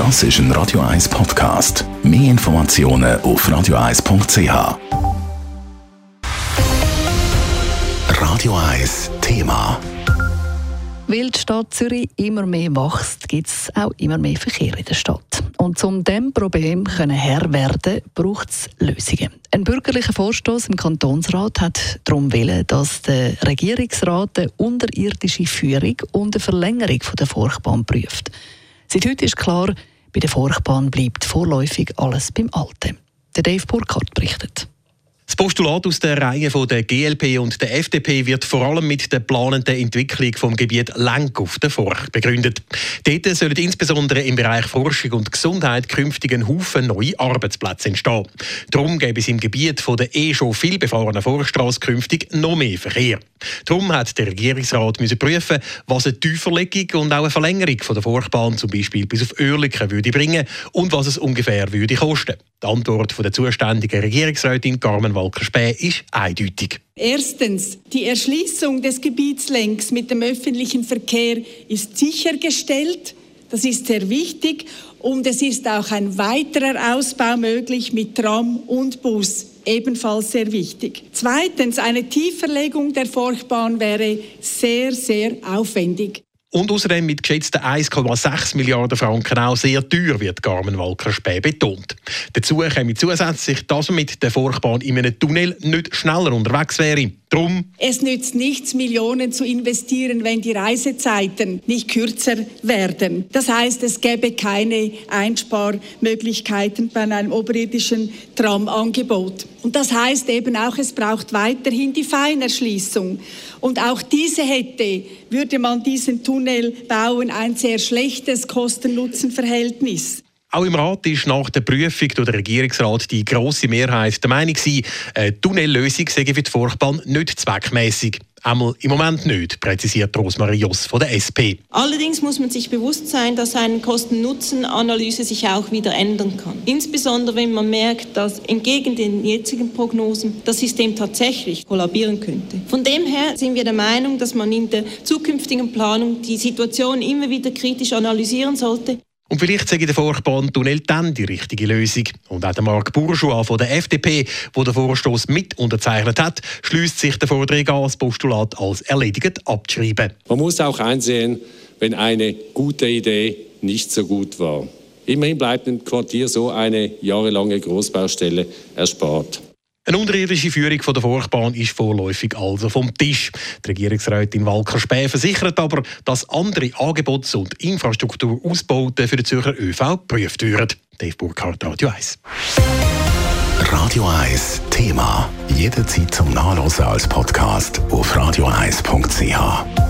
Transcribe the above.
Das ist ein Radio 1 Podcast. Mehr Informationen auf radio1.ch. Radio 1 Thema. Weil die Stadt Zürich immer mehr wächst, gibt es auch immer mehr Verkehr in der Stadt. Und um diesem Problem können Herr werden, braucht es Lösungen. Ein bürgerlicher Vorstoß im Kantonsrat hat darum willen, dass der Regierungsrat eine unterirdische Führung und eine Verlängerung der Furchtbahn prüft. Seit heute ist klar, bei der Furchtbahn bleibt vorläufig alles beim Alten. Der Dave Burkhardt berichtet. Das Postulat aus der Reihe der GLP und der FDP wird vor allem mit der planenden Entwicklung vom Gebiet Lenk auf der Forch begründet. Dort sollen insbesondere im Bereich Forschung und Gesundheit künftig ein Haufen neue Arbeitsplätze entstehen. Darum gäbe es im Gebiet von der eh schon viel befahrenen Forststraße künftig noch mehr Verkehr. Darum hat der Regierungsrat müssen prüfen, was eine Tieferlegung und auch eine Verlängerung von der Forchbahn zum Beispiel bis auf Oerlikon würde bringen und was es ungefähr würde kosten. Die Antwort von der zuständigen Regierungsrätin Carmen Walker-Späh ist eindeutig. Erstens, die Erschließung des Gebietslängs mit dem öffentlichen Verkehr ist sichergestellt. Das ist sehr wichtig. Und es ist auch ein weiterer Ausbau möglich mit Tram und Bus. Ebenfalls sehr wichtig. Zweitens, eine Tieferlegung der Forchbahn wäre sehr, sehr aufwendig. Und außerdem mit geschätzten 1,6 Milliarden Franken auch sehr teuer, wird Carmen Walker Späh betont. Dazu käme zusätzlich, dass man mit der Furchtbahn in einem Tunnel nicht schneller unterwegs wäre. Drum es nützt nichts, Millionen zu investieren, wenn die Reisezeiten nicht kürzer werden. Das heißt, es gäbe keine Einsparmöglichkeiten bei einem oberirdischen Tramangebot. Und das heißt eben auch, es braucht weiterhin die Feinerschließung. Und auch diese hätte, würde man diesen Tunnel bauen, ein sehr schlechtes Kosten-Nutzen-Verhältnis. Auch im Rat ist nach der Prüfung durch den Regierungsrat die grosse Mehrheit der Meinung gewesen, eine Tunnellösung sei für die Furchtbahn nicht zweckmäßig. Einmal im Moment nicht, präzisiert Rosmarie Joss von der SP. Allerdings muss man sich bewusst sein, dass eine Kosten-Nutzen-Analyse sich auch wieder ändern kann. Insbesondere wenn man merkt, dass entgegen den jetzigen Prognosen das System tatsächlich kollabieren könnte. Von dem her sind wir der Meinung, dass man in der zukünftigen Planung die Situation immer wieder kritisch analysieren sollte. Und vielleicht sage der Furchtbahn-Tunnel dann die richtige Lösung. Und auch der Marc Bourgeois von der FDP, der den Vorstoß mit unterzeichnet hat, schließt sich der Forderung an, das Postulat als erledigt abzuschreiben. Man muss auch einsehen, wenn eine gute Idee nicht so gut war. Immerhin bleibt dem Quartier so eine jahrelange Großbaustelle erspart. Eine unterirdische Führung der Furchtbahn ist vorläufig also vom Tisch. Die Regierungsrätin Walker Späh versichert aber, dass andere Angebots- und Infrastrukturausbauten für den Zürcher ÖV geprüft werden. Dave Burkhardt, Radio 1. Radio 1 Thema. Jederzeit zum Nachlesen als Podcast auf radio1.ch.